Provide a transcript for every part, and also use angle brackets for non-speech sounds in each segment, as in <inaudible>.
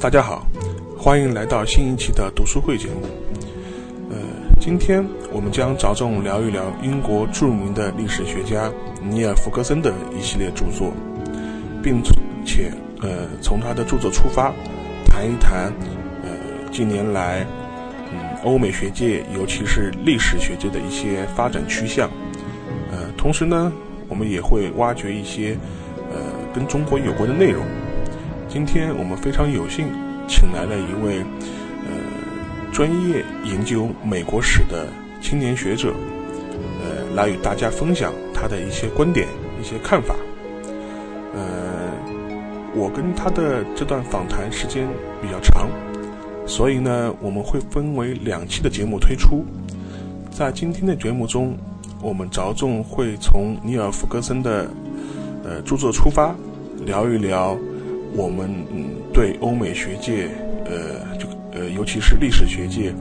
大家好，欢迎来到新一期的读书会节目。呃，今天我们将着重聊一聊英国著名的历史学家尼尔·弗格森的一系列著作，并且呃从他的著作出发，谈一谈呃近年来嗯欧美学界尤其是历史学界的一些发展趋向。呃，同时呢，我们也会挖掘一些呃跟中国有关的内容。今天我们非常有幸请来了一位呃专业研究美国史的青年学者，呃，来与大家分享他的一些观点、一些看法。呃，我跟他的这段访谈时间比较长，所以呢，我们会分为两期的节目推出。在今天的节目中，我们着重会从尼尔·弗格森的呃著作出发，聊一聊。我们嗯对欧美学界，呃，就呃，尤其是历史学界，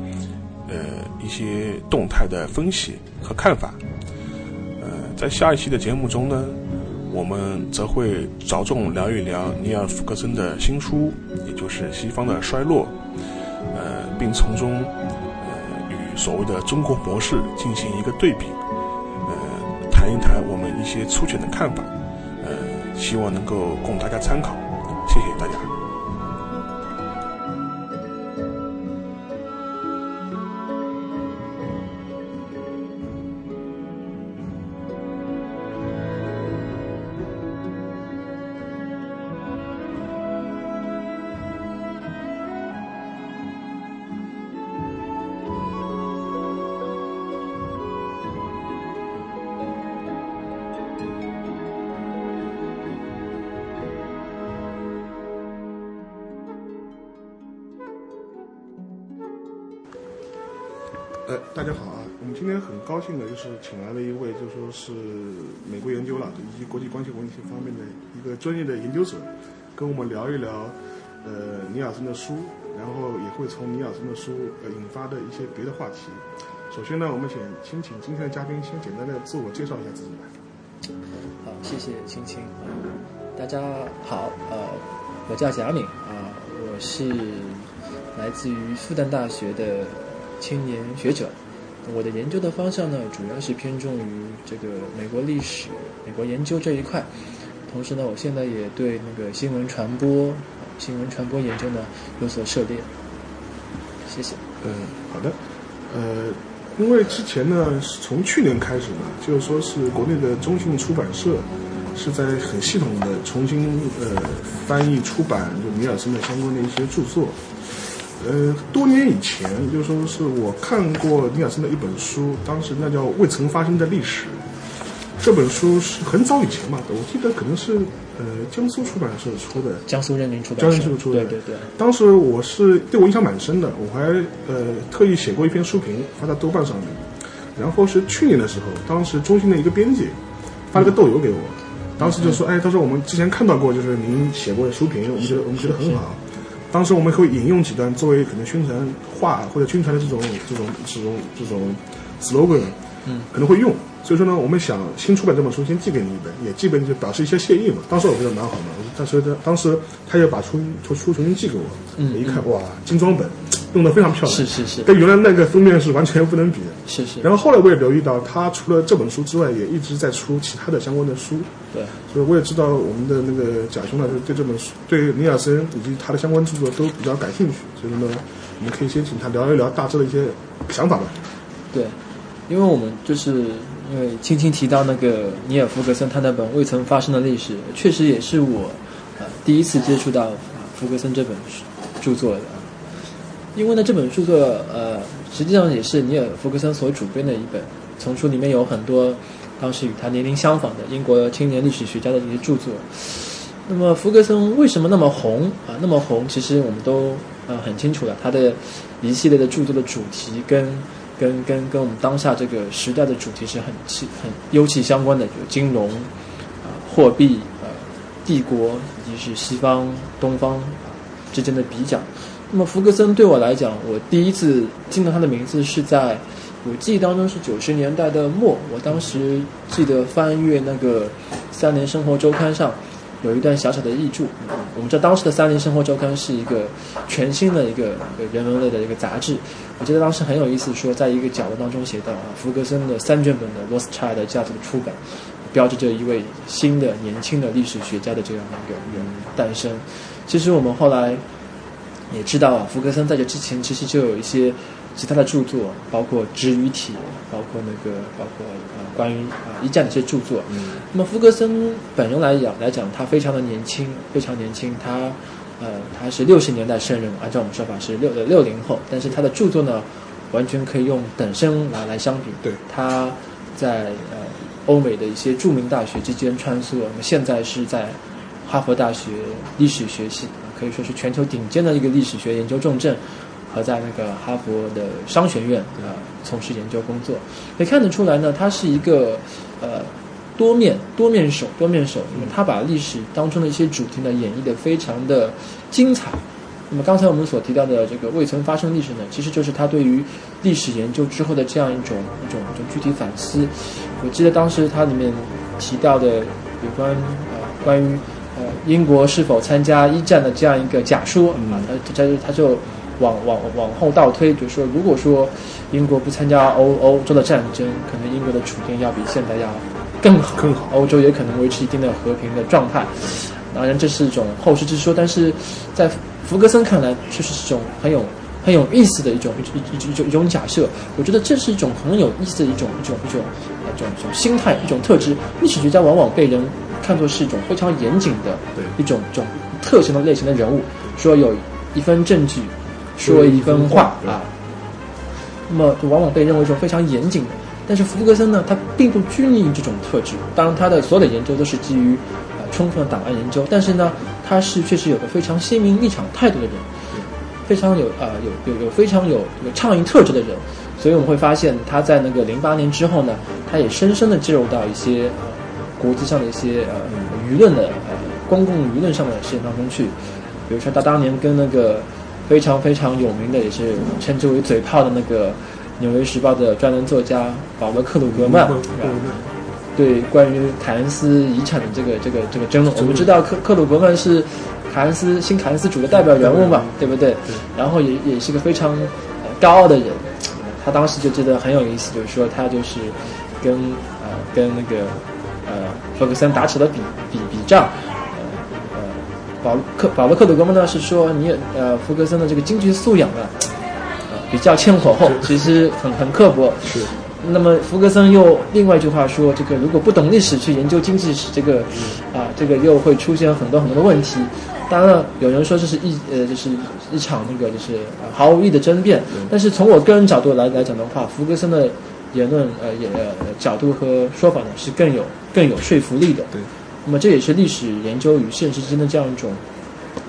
呃，一些动态的分析和看法。呃，在下一期的节目中呢，我们则会着重聊一聊尼尔·福格森的新书，也就是《西方的衰落》，呃，并从中呃与所谓的中国模式进行一个对比，呃，谈一谈我们一些粗浅的看法，呃，希望能够供大家参考。高兴的，就是请来了一位，就说是美国研究了以及国际关系文学方面的一个专业的研究者，跟我们聊一聊，呃，尼尔森的书，然后也会从尼尔森的书呃引发的一些别的话题。首先呢，我们先先请今天的嘉宾先简单的自我介绍一下自己吧。好，谢谢青青。大家好，呃，我叫贾敏啊，我是来自于复旦大学的。青年学者，我的研究的方向呢，主要是偏重于这个美国历史、美国研究这一块。同时呢，我现在也对那个新闻传播、新闻传播研究呢有所涉猎。谢谢。嗯，好的。呃，因为之前呢，从去年开始呢，就是说是国内的中信出版社是在很系统的重新呃翻译出版就尼尔森的相关的一些著作。呃，多年以前，就说是我看过尼尔森的一本书，当时那叫《未曾发生的历史》。这本书是很早以前嘛，我记得可能是呃江苏出版社出的。江苏人民出版社。江苏出的。对对对。当时我是对我印象蛮深的，我还呃特意写过一篇书评发在豆瓣上面。然后是去年的时候，当时中心的一个编辑发了个豆邮给我，当时就说：“哎，他说我们之前看到过，就是您写过的书评，我们觉得我们觉得很好。”当时我们会引用几段作为可能宣传话或者宣传的这种这种这种这种 slogan，嗯，可能会用。所以说呢，我们想新出版这本书，先寄给你一本，也基本就表示一些谢意嘛。当时我觉得蛮好嘛，但是他当时他又把书从书重新寄给我，嗯，一看哇，精装本。用的非常漂亮，是是是，跟原来那个封面是完全不能比的，是是。然后后来我也留意到，他除了这本书之外，也一直在出其他的相关的书，对。所以我也知道我们的那个贾兄呢，就对这本书，对尼尔森以及他的相关著作都比较感兴趣，所以呢，我们可以先请他聊一聊大致的一些想法吧。对，因为我们就是因为轻轻提到那个尼尔·弗格森他那本《未曾发生的历史》，确实也是我呃第一次接触到弗格森这本著作的。因为呢，这本著作呃，实际上也是尼尔·弗格森所主编的一本丛书，里面有很多当时与他年龄相仿的英国青年历史学家的一些著作。那么，弗格森为什么那么红啊？那么红，其实我们都呃很清楚了，他的一系列的著作的主题跟跟跟跟我们当下这个时代的主题是很气很尤其相关的，就金融啊、货币呃、帝国以及是西方东方之间的比较。那么福格森对我来讲，我第一次听到他的名字是在我记忆当中是九十年代的末，我当时记得翻阅那个《三联生活周刊》上有一段小小的译注。我们知道当时的《三联生活周刊》是一个全新的一个人文类的一个杂志。我记得当时很有意思，说在一个角落当中写到啊，福格森的三卷本的《Lost Child》家族的出版，标志着一位新的年轻的历史学家的这样一个人诞生。其实我们后来也知道啊，福格森在这之前其实就有一些。其他的著作包括《知与体》，包括那个，包括呃关于啊一战的一些著作。嗯。那么福格森本人来讲来讲，他非常的年轻，非常年轻。他呃他是六十年代生人，按照我们说法是六的六零后。但是他的著作呢，完全可以用等身来来相比。对。他在呃欧美的一些著名大学之间穿梭。那么现在是在哈佛大学历史学系，可以说是全球顶尖的一个历史学研究重镇。和在那个哈佛的商学院啊从事研究工作，可以看得出来呢，他是一个呃多面多面手多面手，那么他把历史当中的一些主题呢演绎的非常的精彩。那么刚才我们所提到的这个未曾发生历史呢，其实就是他对于历史研究之后的这样一种一种一种具体反思。我记得当时他里面提到的有关呃关于呃英国是否参加一战的这样一个假说啊，他他就他就。往往往后倒推，就是说，如果说英国不参加欧欧洲的战争，可能英国的处境要比现在要更好，更好，欧洲也可能维持一定的和平的状态。当然，这是一种后世之说，但是在福格森看来，确实是一种很有很有意思的一种一一一种一种假设。我觉得这是一种很有意思的一种一种一种一种一种心态，一种特质。历史学家往往被人看作是一种非常严谨的一种一种特性的类型的人物，说有一份证据。说一分话啊，那么就往往被认为一种非常严谨的。但是福格森呢，他并不拘泥于这种特质。当然，他的所有的研究都是基于呃充分的档案研究。但是呢，他是确实有个非常鲜明立场态度的人，非常有啊有有有非常有有倡议特质的人。所以我们会发现，他在那个零八年之后呢，他也深深的介入到一些呃国际上的一些呃舆论的呃公共舆论上的事件当中去。比如说，他当年跟那个。非常非常有名的，也是称之为“嘴炮”的那个《纽约时报》的专栏作家保罗·克鲁格曼，对关于凯恩斯遗产的这个这个这个争论，我们知道克克鲁格曼是凯恩斯新凯恩斯主的代表人物嘛，对不对？然后也也是个非常高傲的人，他当时就觉得很有意思，就是说他就是跟呃跟那个呃弗格森打起了比比比仗。保克保罗克鲁格曼呢是说你呃弗格森的这个经济素养啊，比较欠火候，其实很很刻薄。是。那么福格森又另外一句话说，这个如果不懂历史去研究经济史，这个啊这个又会出现很多很多的问题。当然了，有人说这是一呃就是一场那个就是毫无意义的争辩。但是从我个人角度来来讲的话，福格森的言论呃也角度和说法呢是更有更有说服力的。对。那么这也是历史研究与现实之间的这样一种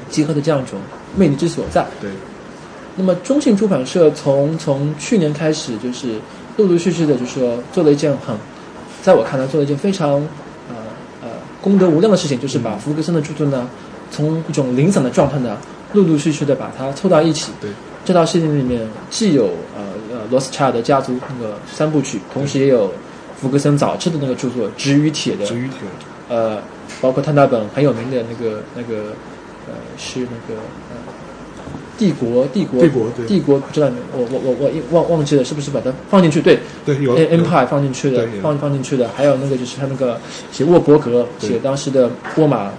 结合的这样一种魅力之所在。对。那么中信出版社从从去年开始，就是陆陆续续的，就是说做了一件很，在我看来做了一件非常呃呃功德无量的事情，就是把福格森的著作呢，从一种零散的状态呢，陆陆续续的把它凑到一起。对。这套系列里面既有呃呃罗斯柴尔德家族那个三部曲，同时也有福格森早期的那个著作《纸与铁》的。纸与铁。呃，包括他那本很有名的那个那个，呃，是那个呃，帝国帝国帝国帝国，不知道我我我我忘忘记了是不是把它放进去？对。对，有 Empire 放进去的，放放进去的，还有那个就是他那个写沃伯格写当时的沃玛，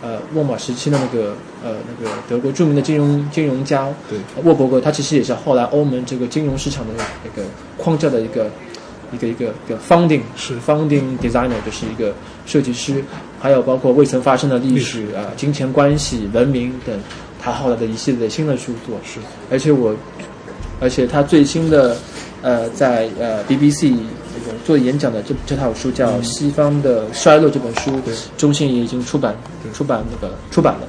呃，沃玛时期的那个呃那个德国著名的金融金融家，对，沃伯格他其实也是后来欧盟这个金融市场的那个框架的一个。一个一个一个 founding 是。founding designer，就是一个设计师，还有包括未曾发生的历史啊、金钱关系、文明等，他后来的一系列的新的著作是。而且我，而且他最新的呃，在呃 BBC 那个做演讲的这这套书叫《西方的衰落》这本书，中信也已经出版出版那个出版了。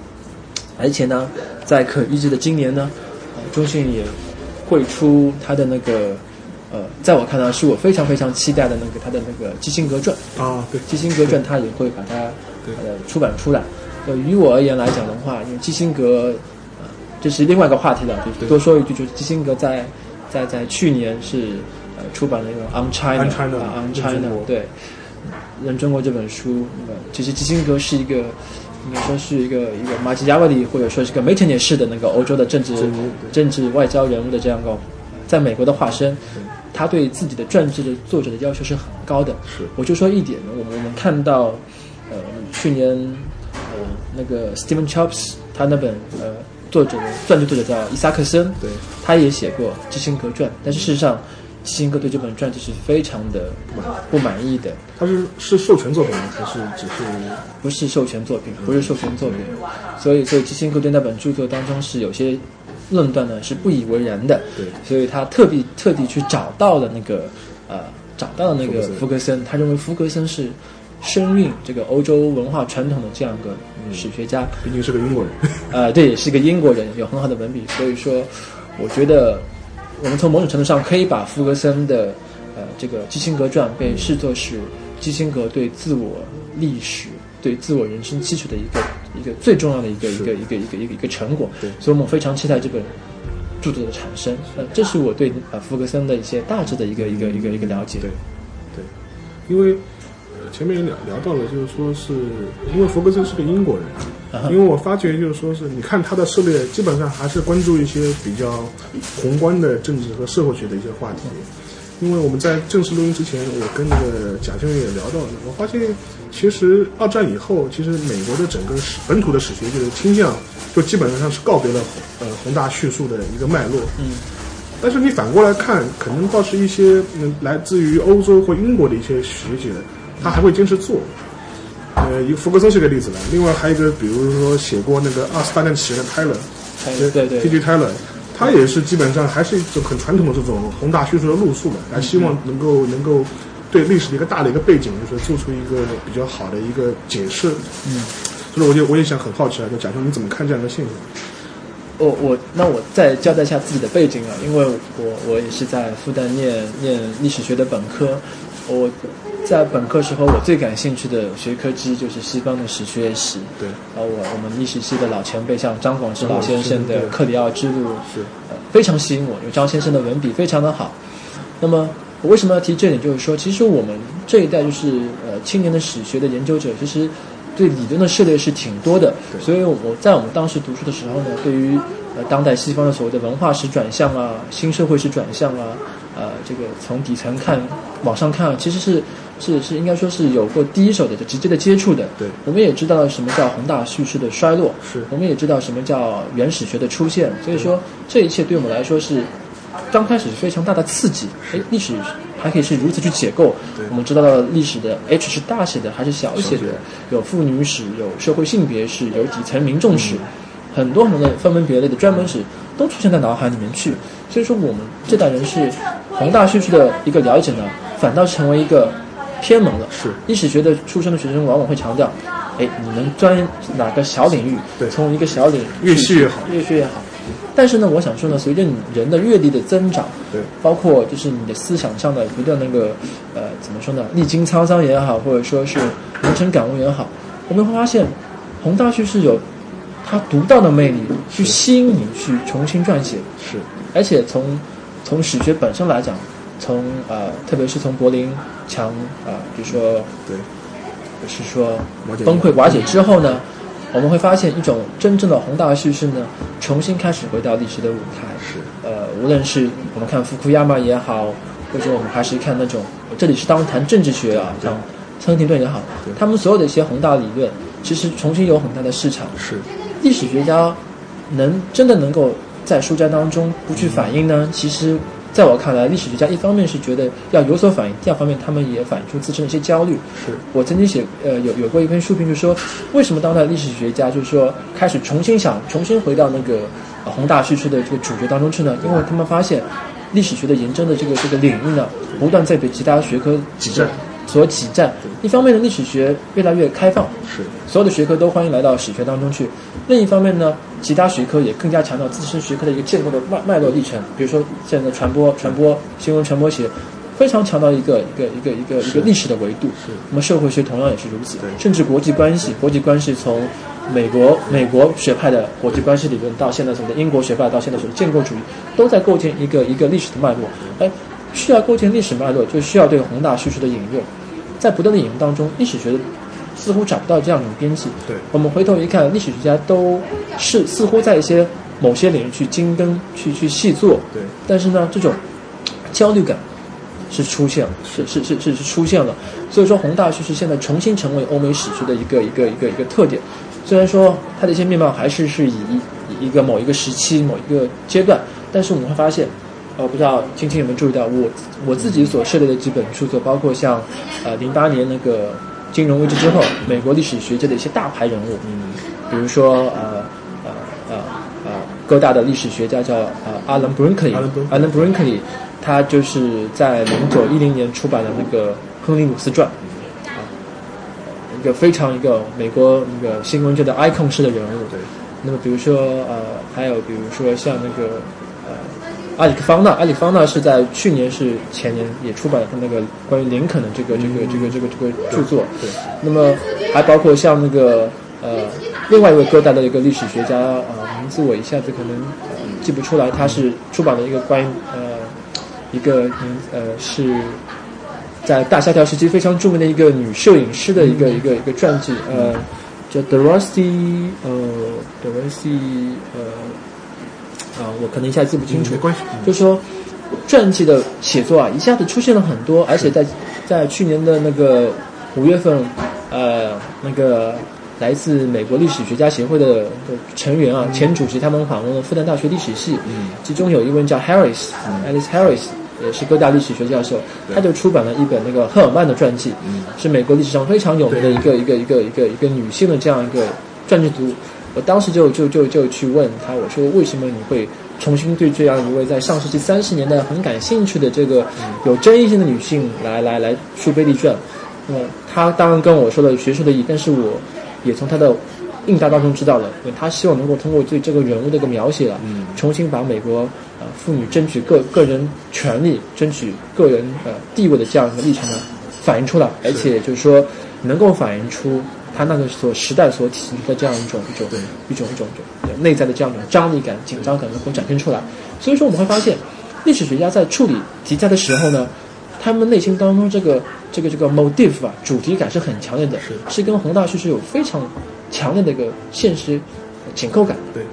而且呢，在可预计的今年呢，中信也会出他的那个。呃，在我看来，是我非常非常期待的那个他的那个基辛格传啊，对，基辛格传他也会把它呃出版出来。呃，于我而言来讲的话，因为基辛格，呃，这是另外一个话题了，就多说一句，就是基辛格在在在去年是呃出版了一个《On China》啊，《On China》对，人中国这本书，那么其实基辛格是一个应该说是一个一个马基雅维利或者说是个梅特涅式的那个欧洲的政治政治外交人物的这样一个在美国的化身。他对自己的传记的作者的要求是很高的。是，我就说一点，我们我们看到，呃，去年呃那个 Steven Chops 他那本呃作者的传记作者叫伊萨克森，对，他也写过基辛格传，但是事实上。基辛格对这本传记是非常的不满意的。他是是授权作品吗？还是只是不是授权作品？不是授权作品。所以，所以基辛格对那本著作当中是有些论断呢，是不以为然的。对。所以他特地特地去找到了那个呃，找到了那个福格森。他认为福格森是深蕴这个欧洲文化传统的这样一个史学家。毕竟是个英国人。<laughs> 呃，对，也是个英国人，有很好的文笔。所以说，我觉得。我们从某种程度上可以把福格森的，呃，这个基辛格传被视作是基辛格对自我历史、对自我人生基础的一个一个最重要的一个一个一个一个一个一个成果。对，所以我们非常期待这本著作的产生。呃，这是我对呃福格森的一些大致的一个一个一个一个了解。对，对，因为呃前面也聊聊到了，就是说是因为弗格森是个英国人。因为我发觉，就是说是，你看他的涉猎基本上还是关注一些比较宏观的政治和社会学的一些话题。因为我们在正式录音之前，我跟那个贾先生也聊到了，我发现其实二战以后，其实美国的整个史本土的史学就是倾向，就基本上是告别了呃宏大叙述的一个脉络。嗯。但是你反过来看，可能倒是一些嗯来自于欧洲或英国的一些学者，他还会坚持做。呃，一个福格森是个例子了。另外还有一个，比如说写过那个二次大战起源的泰勒，对对，T.G. 泰勒，他也是基本上还是一种很传统的这种宏大叙述的路数的，还希望能够能够对历史的一个大的一个背景，就是做出一个比较好的一个解释。嗯，所以我就我也想很好奇啊，就贾兄你怎么看这样的现象？我我那我再交代一下自己的背景啊，因为我我也是在复旦念念历史学的本科，我。在本科时候，我最感兴趣的学科之一就是西方的史学史。对，然后我我们历史系的老前辈，像张广智老先生的《克里奥之路》是，呃，非常吸引我，因为张先生的文笔非常的好。那么我为什么要提这点？就是说，其实我们这一代就是呃青年的史学的研究者，其实对理论的涉猎是挺多的。所以我在我们当时读书的时候呢，对于呃当代西方的所谓的文化史转向啊、新社会史转向啊，呃，这个从底层看、往上看，其实是。是是，应该说是有过第一手的、就直接的接触的。对，我们也知道什么叫宏大叙事的衰落，是我们也知道什么叫原始学的出现。所以说，这一切对我们来说是刚开始是非常大的刺激。哎，历史还可以是如此去解构。我们知道了历史的 H 是大写的还是小写的？有妇女史，有社会性别史，有底层民众史，很多很多的分门别类的专门史都出现在脑海里面去。所以说，我们这代人是宏大叙事的一个了解呢，反倒成为一个。偏门了，是。历史学的出身的学生往往会强调，哎，你能钻哪个小领域，对，从一个小领域越细越好，越细越好。但是呢，我想说呢，随着你人的阅历的增长，对，包括就是你的思想上的不断那个，呃，怎么说呢，历经沧桑也好，或者说是人生感悟也好，我们会发现，宏大叙事有它独到的魅力，去吸引你去重新撰写，是，而且从从史学本身来讲。从呃，特别是从柏林墙啊，比如说，对，是说崩溃瓦解之后呢，我们会发现一种真正的宏大叙事呢，重新开始回到历史的舞台。是，呃，无论是我们看福库亚马也好，或者我们还是看那种，这里是当谈政治学啊，像亨廷顿也好，他们所有的一些宏大理论，其实重新有很大的市场。是，历史学家能真的能够在书斋当中不去反映呢？其实。在我看来，历史学家一方面是觉得要有所反应，第二方面他们也反映出自身的一些焦虑。是我曾经写呃有有过一篇书评，就是说为什么当代历史学家就是说开始重新想重新回到那个宏大叙事的这个主角当中去呢？因为他们发现历史学的研究的这个这个领域呢，不断在被其他学科挤占。所起占，一方面呢，历史学越来越开放，是。所有的学科都欢迎来到史学当中去；另一方面呢，其他学科也更加强调自身学科的一个建构的脉脉络历程。比如说现在的传播、传播新闻、传播学，非常强调一个一个一个一个一个历史的维度。是。那么社会学同样也是如此，甚至国际关系，国际关系从美国美国学派的国际关系理论到现在什么的英国学派到现在什么建构主义，都在构建一个一个历史的脉络。哎。需要构建历史脉络，就需要对宏大叙事的引用，在不断的引用当中，历史学似乎找不到这样一种边际。对，我们回头一看，历史学家都是似乎在一些某些领域去精耕、去去细作。对，但是呢，这种焦虑感是出现了，是是是是是出现了。所以说，宏大叙事现在重新成为欧美史学的一个一个一个一个特点。虽然说它的一些面貌还是是以一个某一个时期、某一个阶段，但是我们会发现，呃，不知道青青有没有注意到，我我自己所涉猎的几本著作，包括像呃零八年那个金融危机之后，美国历史学界的一些大牌人物，嗯，比如说呃呃呃呃哥大的历史学家叫呃阿伦布林克利，阿伦布林克利，他就是在零九一零年出版的那个。亨利·鲁斯传，啊，一个非常一个美国那个新闻界的 icon 式的人物。对。那么比如说呃，还有比如说像那个呃，阿里克方纳，阿里克方纳是在去年是前年也出版了他那个关于林肯的这个这个这个这个这个著作。对。那么还包括像那个呃，另外一位哥大的一个历史学家啊，名字我一下子可能记不出来，他是出版了一个关于呃一个名呃是。在大萧条时期非常著名的一个女摄影师的一个一个一个传记，呃，叫 Dorothy，呃，Dorothy，呃，啊，我可能一下记不清楚。没关系。就是说，传记的写作啊，一下子出现了很多，而且在在去年的那个五月份，呃，那个来自美国历史学家协会的成员啊，前主席他们访问了复旦大学历史系，嗯其中有一位叫 Harris，Alice Harris。也是哥大历史学教授，他就出版了一本那个赫尔曼的传记，嗯是美国历史上非常有名的一个一个一个一个一个女性的这样一个传记读。我当时就就就就去问他，我说为什么你会重新对这样一位在上世纪三十年代很感兴趣的这个有争议性的女性来来来书碑立传？那么他当然跟我说了学术的意义，但是我也从他的。应答当中知道了，他希望能够通过对这个人物的一个描写啊，重新把美国呃妇女争取个个人权利、争取个人呃地位的这样一个历程呢反映出来，而且就是说能够反映出他那个所时代所体现的这样一种一种一种一种一种内在的这样一种张力感、紧张感能够展现出来。所以说我们会发现，历史学家在处理题材的时候呢，他们内心当中这个这个这个 motif 啊主题感是很强烈的，是跟宏大叙事有非常。强烈的一个现实紧扣感。对，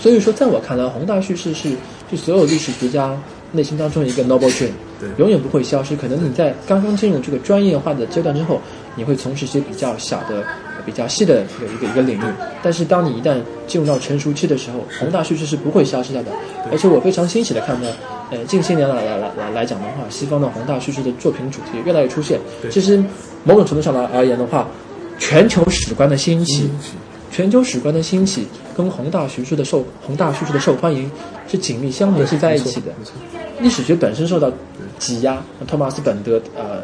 所以说，在我看来，宏大叙事是就所有历史学家内心当中一个 noble dream，永远不会消失。可能你在刚刚进入这个专业化的阶段之后，你会从事一些比较小的、比较细的一个一个一个领域。但是，当你一旦进入到成熟期的时候，宏大叙事是不会消失掉的。而且，我非常欣喜的看到，呃，近些年来来来来来讲的话，西方的宏大叙事的作品主题越来越出现。其实，某种程度上来而言的话。全球史观的兴起，全球史观的兴起跟宏大叙事的受宏大叙事的受欢迎是紧密相联系在一起的。历史学本身受到挤压，托马斯本德呃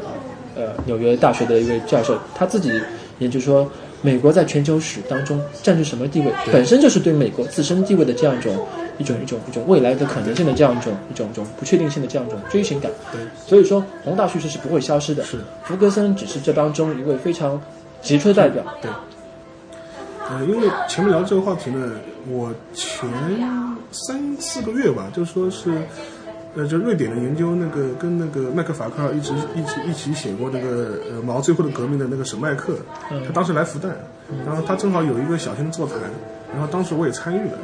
呃纽约大学的一位教授，他自己研究说，美国在全球史当中占据什么地位，本身就是对美国自身地位的这样一种一种一种一种未来的可能性的这样一种一种一种不确定性的这样一种追寻感。所以说宏大叙事是不会消失的。是福格森只是这当中一位非常。杰出的代表，对，呃，因为前面聊这个话题呢，我前三四个月吧，就说是，呃，就瑞典的研究那个跟那个麦克法克尔一直一起一起写过那个呃毛最后的革命的那个沈麦克，他当时来复旦，然后他正好有一个小型的座谈，然后当时我也参与了，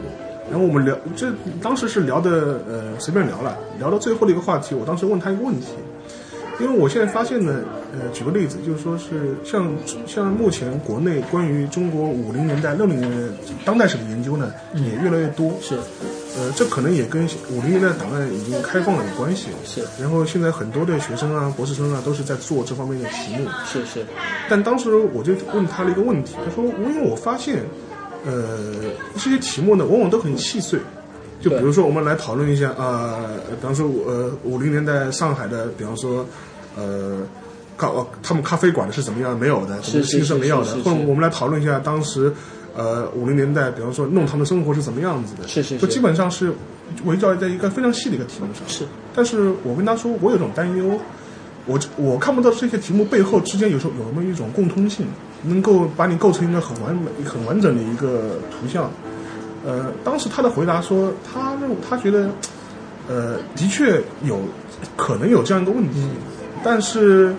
然后我们聊，这当时是聊的呃随便聊了，聊到最后的一个话题，我当时问他一个问题。因为我现在发现呢，呃，举个例子，就是说是像像目前国内关于中国五零年代、六零年代当代史的研究呢，也越来越多。是，呃，这可能也跟五零年代档案已经开放了有关系。是。然后现在很多的学生啊、博士生啊，都是在做这方面的题目。是是。但当时我就问他了一个问题，他说：“因为我发现，呃，这些题目呢，往往都很细碎。就比如说，我们来讨论一下啊，比方说，呃，五零年代上海的，比方说。”呃，咖他们咖啡馆的是怎么样？没有的，什么新生没有的。或者我们来讨论一下当时，呃，五零年代，比方说弄堂的生活是怎么样子的？是是，是就基本上是围绕在一个非常细的一个题目上。是，但是我跟他说，我有种担忧，我我看不到这些题目背后之间有时候有没有一种共通性，能够把你构成一个很完美、很完整的一个图像。呃，当时他的回答说，他认他觉得。呃，的确有可能有这样一个问题，但是，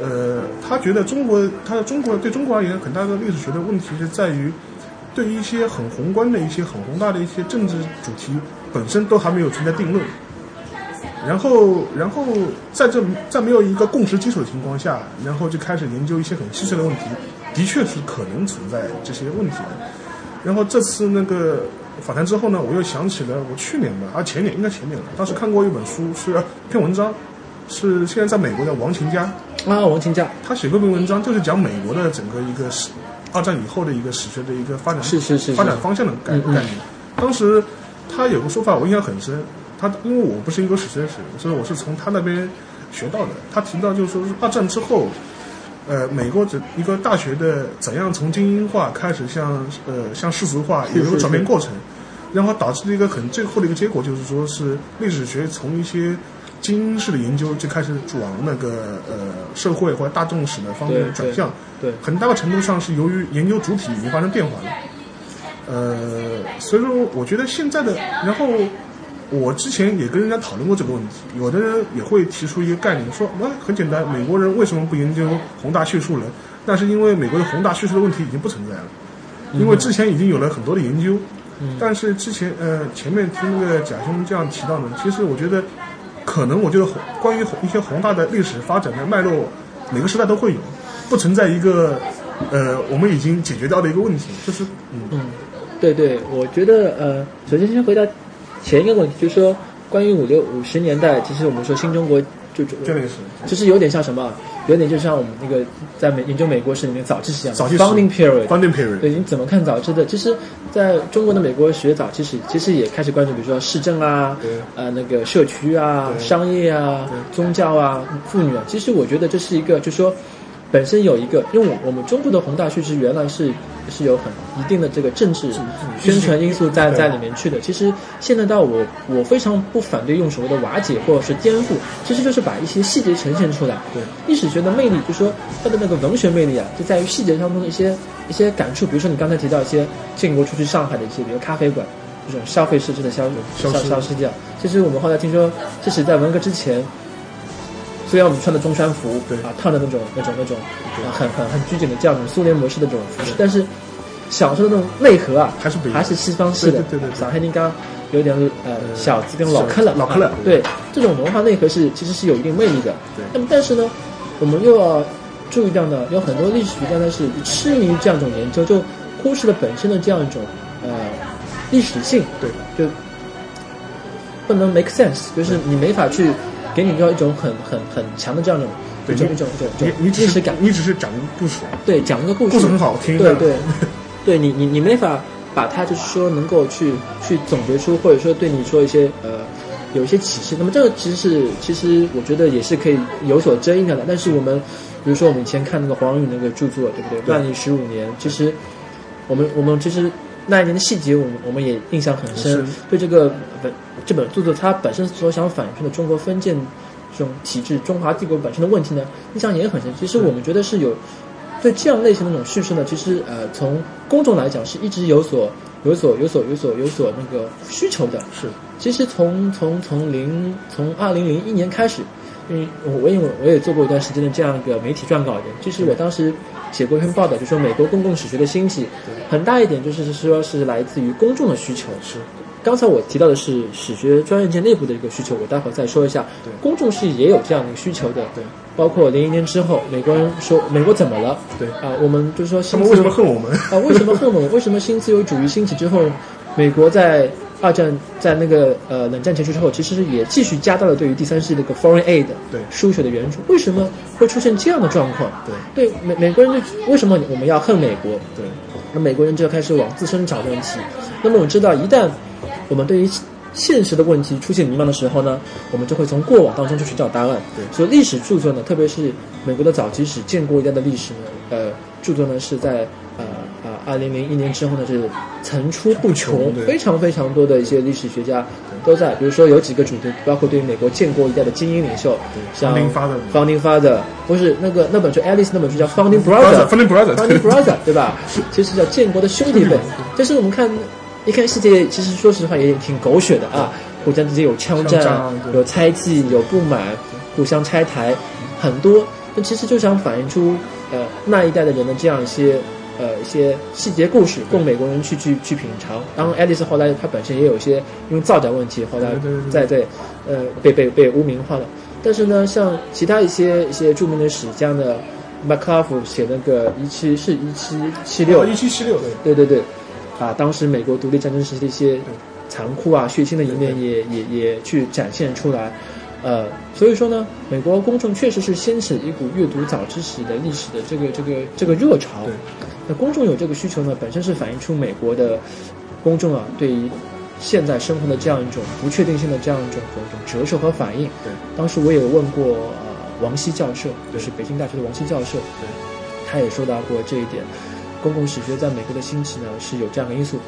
呃，他觉得中国，他的中国对中国而言，很大的历史学的问题是在于，对于一些很宏观的一些很宏大的一些政治主题本身都还没有存在定论，然后，然后在这在没有一个共识基础的情况下，然后就开始研究一些很细碎的问题，的确是可能存在这些问题。的。然后这次那个访谈之后呢，我又想起了我去年吧，啊前年应该前年了，当时看过一本书，是一篇文章，是现在在美国的王勤家。啊，王勤家，他写过一篇文章，就是讲美国的整个一个史，二战以后的一个史学的一个发展，是是是发展方向的概概念。当时他有个说法我印象很深，他因为我不是英国史学史，所以我是从他那边学到的。他提到就是说是二战之后。呃，美国这一个大学的怎样从精英化开始向呃向世俗化有一个转变过程，然后导致了一个很最后的一个结果就是说是历史学从一些精英式的研究就开始往那个呃社会或者大众史的方面转向，对，很大的程度上是由于研究主体已经发生变化了，呃，所以说我觉得现在的然后。我之前也跟人家讨论过这个问题，有的人也会提出一个概念，说那很简单，美国人为什么不研究宏大叙述呢？那是因为美国的宏大叙述的问题已经不存在了，因为之前已经有了很多的研究。但是之前呃前面听那个贾兄这样提到呢，其实我觉得可能我觉得关于一些宏大的历史发展的脉络，每个时代都会有，不存在一个呃我们已经解决掉的一个问题，就是嗯嗯对对，我觉得呃首先先回答。前一个问题就是说，关于五六五十年代，其实我们说新中国就就就是有点像什么，有点就像我们那个在美研究美国史里面早期史一样，founding period，founding period。对，你怎么看早期的？其实，在中国的美国学早期史，其实也开始关注，比如说市政啊，呃，那个社区啊，商业啊，宗教啊，妇女啊。其实我觉得这是一个，就说。本身有一个，因为我我们中国的宏大叙事原来是是有很一定的这个政治宣传因素在在里面去的。其实现在到我我非常不反对用所谓的瓦解或者是颠覆，其实就是把一些细节呈现出来。对历史学的魅力，就说它的那个文学魅力啊，就在于细节当中的一些一些感触。比如说你刚才提到一些建国初去上海的一些，比如咖啡馆这种消费式质的消消消失掉。其实我们后来听说，这是在文革之前。虽然我们穿的中山服，对啊，烫的那种、那种、那种，很很很拘谨的这样的苏联模式的这种服饰，但是小时候的那种内核啊，还是还是西方式的。对对对。上海人刚有点呃小资跟老克了，老克了。对，这种文化内核是其实是有一定魅力的。对。那么但是呢，我们又要注意到呢，有很多历史学家呢是痴迷于这样一种研究，就忽视了本身的这样一种呃历史性。对。就不能 make sense，就是你没法去。给你要一种很很很强的这样一种一种一种历史感，你只是讲一个故事，对，讲一个故事，故事很好听，对对，对你你你没法把它就是说能够去去总结出，或者说对你说一些呃有一些启示。那么这个其实是其实我觉得也是可以有所争议的。但是我们比如说我们以前看那个黄仁宇那个著作，对不对？万历十五年，其实我们我们其实。那一年的细节，我们我们也印象很深。对这个本这本著作，它本身所想反映的中国封建这种体制、中华帝国本身的问题呢，印象也很深。其实我们觉得是有对这样类型的那种叙事呢，其实呃，从公众来讲是一直有所、有所、有所、有所、有所那个需求的。是，其实从从从零从二零零一年开始，因为我因为我也做过一段时间的这样一个媒体撰稿人，就是我当时。写过一篇报道，就说美国公共史学的兴起，很大一点就是说是来自于公众的需求。是，刚才我提到的是史学专业界内部的一个需求，我待会儿再说一下。对，公众是也有这样的一个需求的。对，包括零一年之后，美国人说美国怎么了？对，啊，我们就是说，他们为什么恨我们？啊，为什么恨我们？为什么新自由主义兴起之后，美国在？二战在那个呃冷战结束之后，其实也继续加大了对于第三世界的个 foreign aid 对输血的援助。为什么会出现这样的状况？对对美美国人就为什么我们要恨美国？对，那美国人就要开始往自身找问题。那么我们知道，一旦我们对于现实的问题出现迷茫的时候呢，我们就会从过往当中去寻找答案。对，所以历史著作呢，特别是美国的早期史、建国一代的历史呢，呃，著作呢是在呃。二零零一年之后呢，是层出不穷，非常非常多的一些历史学家都在。比如说有几个主题，包括对于美国建国一代的精英领袖，像 Founding Father，不是那个那本书，Alice 那本书叫 Founding Brother，Founding Brother，Founding Brother，对吧？其实叫建国的兄弟们。就是我们看一看世界，其实说实话也挺狗血的啊，互相之间有枪战，有猜忌，有不满，互相拆台，很多。那其实就想反映出呃那一代的人的这样一些呃一些细节故事，供美国人去去去品尝。当然，爱丽丝后来她本身也有一些因为造假问题，后来在在呃被被被污名化了。但是呢，像其他一些一些著名的史家呢。麦克阿夫写那个一七是一七七六，一七七六对对对，把当时美国独立战争时期的一些残酷啊、血腥的一面也也也去展现出来，呃，所以说呢，美国公众确实是掀起了一股阅读早知识的历史的这个这个这个热潮。那公众有这个需求呢，本身是反映出美国的公众啊对于现在生活的这样一种不确定性的这样一种一种折射和反应。对，当时我也问过呃。王希教授就是北京大学的王希教授，对他也说到过这一点。公共史学在美国的兴起呢，是有这样的因素。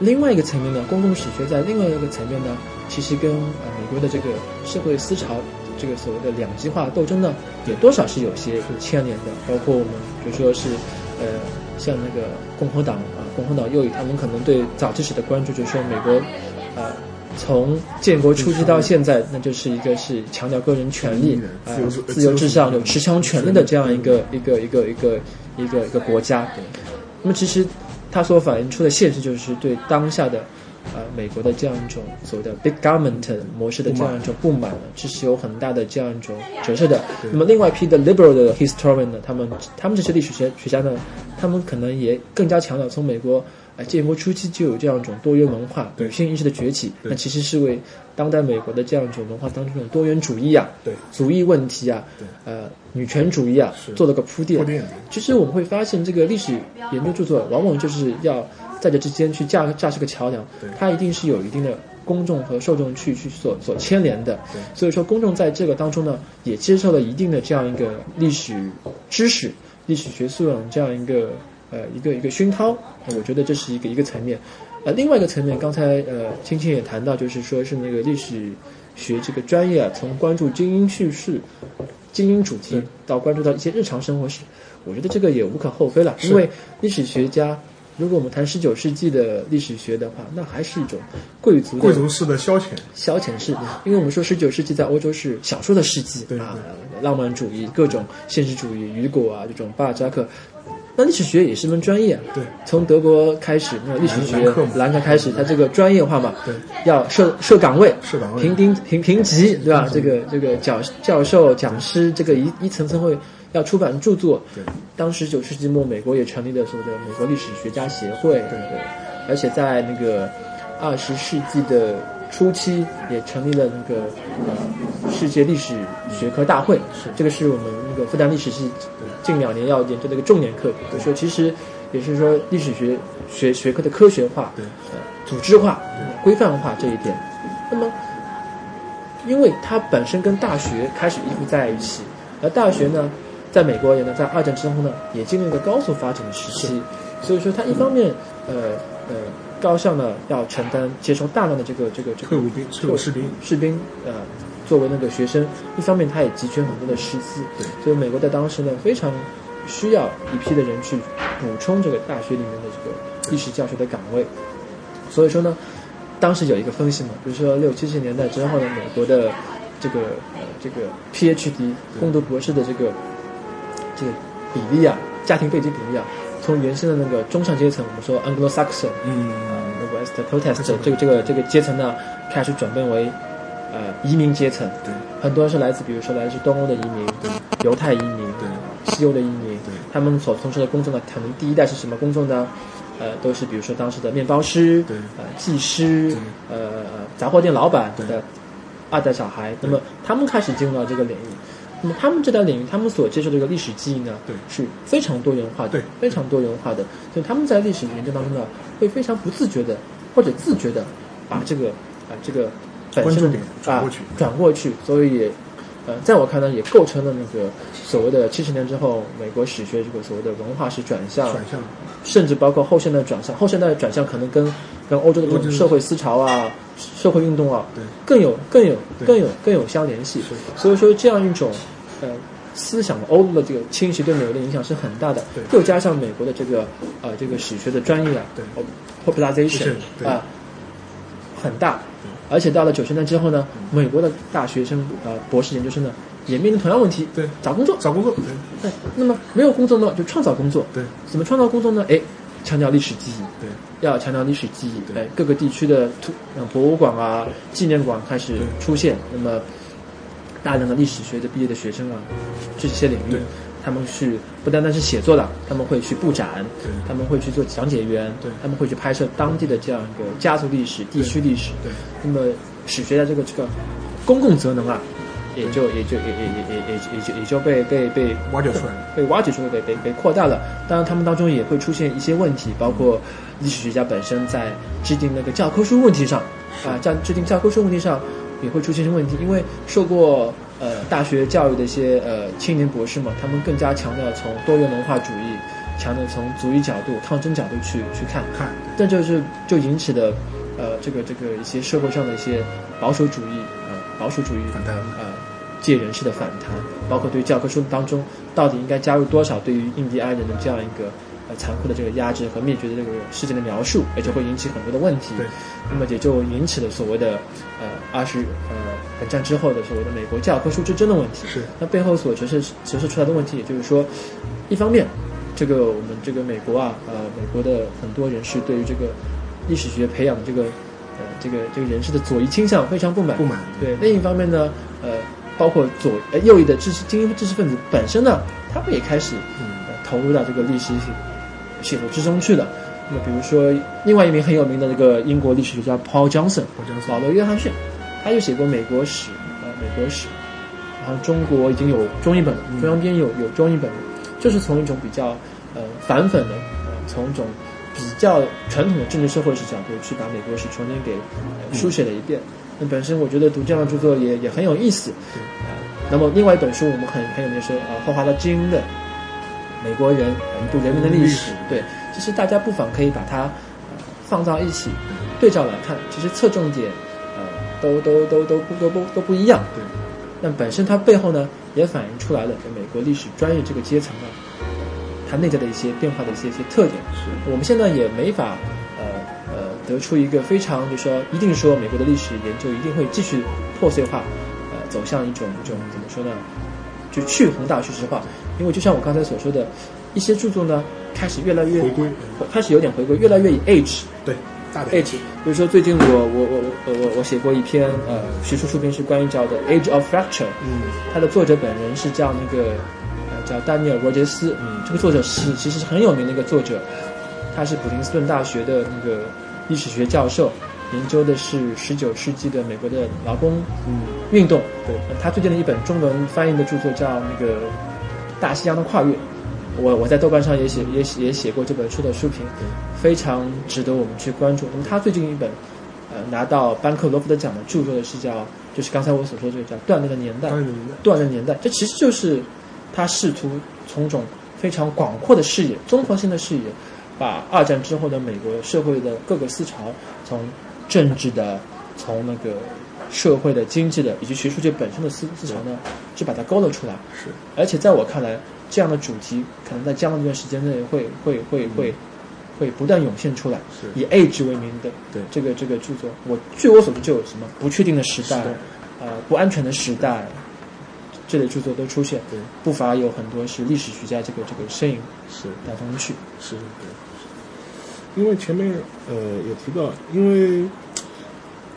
另外一个层面呢，公共史学在另外一个层面呢，其实跟呃美国的这个社会思潮，这个所谓的两极化斗争呢，也多少是有些牵连的。包括我们比如说是，呃，像那个共和党啊，共和党右翼，他们可能对早期史的关注，就是说美国，呃。从建国初期到现在，那就是一个是强调个人权利、啊自由至上、有持枪权利的这样一个一个一个一个一个一个国家。那么其实它所反映出的现实，就是对当下的呃美国的这样一种所谓的 big government 模式的这样一种不满，这是有很大的这样一种折射的。那么另外一批的 liberal 的 historian 呢，他们他们这些历史学学家呢，他们可能也更加强调从美国。哎，建国初期就有这样一种多元文化、女性意识的崛起，那其实是为当代美国的这样一种文化当中的多元主义啊、对族裔问题啊、呃女权主义啊做了个铺垫。其实我们会发现，这个历史研究著作往往就是要在这之间去架架设个桥梁，它一定是有一定的公众和受众去去所所牵连的。所以说，公众在这个当中呢，也接受了一定的这样一个历史知识、历史学素养这样一个。呃，一个一个熏陶，我觉得这是一个一个层面。呃，另外一个层面，刚才呃青青也谈到，就是说是那个历史学这个专业啊，从关注精英叙事、精英主题，到关注到一些日常生活史，我觉得这个也无可厚非了。因为历史学家，如果我们谈十九世纪的历史学的话，那还是一种贵族贵族式的消遣消遣式。因为我们说十九世纪在欧洲是小说的世纪啊，浪漫主义、各种现实主义、雨果啊这种巴尔扎克。那历史学也是门专业，对，从德国开始，那历史学兰克开始，它这个专业化嘛，对，要设设岗位，设岗位，评定评评级，对吧？这个这个教教授讲师，这个一一层层会要出版著作，对。当时九世纪末，美国也成立了所谓的美国历史学家协会，对。对。而且在那个二十世纪的初期，也成立了那个呃世界历史学科大会，是。这个是我们那个复旦历史系。近两年要研究的一个重点课，就说其实也是说历史学学学科的科学化、对呃组织化、规范化这一点。那么，因为它本身跟大学开始依附在一起，而大学呢，在美国也呢，在二战之后呢，也经历了高速发展的时期，所以说它一方面呃呃高校呢要承担接收大量的这个这个这个退伍兵、退伍士兵、士兵呃。作为那个学生，一方面他也集权很多的师资，对，所以美国在当时呢非常需要一批的人去补充这个大学里面的这个历史教学的岗位。所以说呢，当时有一个分析嘛，比如说六七十年代之后呢，美国的这个呃这个 PhD 攻读博士的这个这个比例啊，家庭背景比例啊，从原先的那个中上阶层，我们说 Anglo-Saxon，嗯，啊，West Protest 这个这个这个阶层呢，开始转变为。呃，移民阶层，对，很多是来自，比如说来自东欧的移民，对，犹太移民，对，西欧的移民，对，他们所从事的工作呢，可能第一代是什么工作呢？呃，都是比如说当时的面包师，对，呃，技师，呃，杂货店老板的二代小孩，那么他们开始进入到这个领域，那么他们这代领域，他们所接受的这个历史记忆呢，对，是非常多元化的，对，非常多元化的，所以他们在历史研究当中呢，会非常不自觉的或者自觉的把这个啊这个。关注点转过去，转过去，所以也，呃，在我看来，也构成了那个所谓的七十年之后美国史学这个所谓的文化史转向，转向，甚至包括后现代转向，后现代转向可能跟跟欧洲的这种社会思潮啊、社会运动啊，对，更有更有更有更有相联系。所以说，这样一种呃思想的欧陆的这个侵袭对美国的影响是很大的。对又加上美国的这个呃这个史学的专业啊，对哦，popularization 啊、很大。而且到了九十年代之后呢，美国的大学生呃博士研究生呢也面临同样问题，对找工作。找工作，对对，那么没有工作呢，就创造工作。对怎么创造工作呢？哎，强调历史记忆，对要强调历史记忆。对哎，各个地区的图呃博物馆啊、纪念馆开始出现，那么大量的历史学的毕业的学生啊，这些领域对，他们去不单单是写作的，他们会去布展对，他们会去做讲解员，对他们会去拍摄当地的这样一个家族历史、地区历史。对那么史学的这个这个公共责能啊，也就也就也也也也也也就也就被被被挖掘出来了。被挖掘出来，被被被扩大了。当然，他们当中也会出现一些问题，包括历史学家本身在制定那个教科书问题上，啊，在制定教科书问题上也会出现一些问题，因为受过呃大学教育的一些呃青年博士嘛，他们更加强调从多元文化主义，强调从族裔角度、抗争角度去去看，看，这就是就引起的呃这个这个一些社会上的一些保守主义呃保守主义反弹。呃界人士的反弹，包括对教科书当中到底应该加入多少对于印第安人的这样一个呃残酷的这个压制和灭绝的这个事件的描述，也就会引起很多的问题。对，那么也就引起了所谓的呃二十呃冷战之后的所谓的美国教科书之争的问题。是那背后所折射折射出来的问题，也就是说，一方面，这个我们这个美国啊，呃，美国的很多人士对于这个历史学培养的这个呃这个这个人士的左翼倾向非常不满。不满对，另一方面呢，呃，包括左呃右翼的知识精英知识分子本身呢，他们也开始嗯呃投入到这个历史写作之中去的。那么比如说，另外一名很有名的那个英国历史学家 Paul Johnson 保罗·约翰逊，他就写过美国史，呃，美国史，然后中国已经有中译本了，中央编译有有中译本了，就是从一种比较呃反粉的，呃，从一种比较传统的政治社会史角度去把美国史重新给、呃书写了一遍。那本身我觉得读这样的著作也也很有意思。那么另外一本书我们很很有名的是呃霍华德金的《美国人呃一部人民的历史》，对，其实大家不妨可以把它呃放到一起对照来看，其实侧重点呃都都都都不都不都不一样。对，那本身它背后呢，也反映出来了美国历史专业这个阶层呢，它内在的一些变化的一些一些特点。是我们现在也没法呃呃得出一个非常就说一定说美国的历史研究一定会继续破碎化，呃走向一种一种怎么说呢，就去宏大叙事化。因为就像我刚才所说的，一些著作呢开始越来越回归，开始有点回归，越来越以 age 对，大的 age，比如说最近我我我我我我写过一篇呃学术书评是关于叫的 Age of Fracture，嗯。它的作者本人是叫那个呃叫丹尼尔·罗杰斯，嗯。这个作者是其实是很有名的一个作者，他是普林斯顿大学的那个历史学教授，研究的是十九世纪的美国的劳工嗯。运动。对。呃他最近的一本中文翻译的著作叫那个《大西洋的跨越》，我我在豆瓣上也写也写也写过这本书的书评，非常值得我们去关注。那么他最近一本呃拿到班克罗福德奖的著作的是叫就是刚才我所说的这个叫《断裂的年代》。断的年代，这其实就是他试图从一种非常广阔的视野、综合性的视野，把二战之后的美国社会的各个思潮，从政治的、从那个社会的、经济的，以及学术界本身的思思潮呢，就把它勾勒出来。是而且在我看来，这样的主题可能在将来一段时间内会会会会会不断涌现出来。是以 age 为名的对这个这个著作，我据我所知就有什么不确定的时代时代，呃不安全的时代，这类著作都出现，对不乏有很多是历史学家这个这个身影是当中去。是对。因为前面呃也提到，因为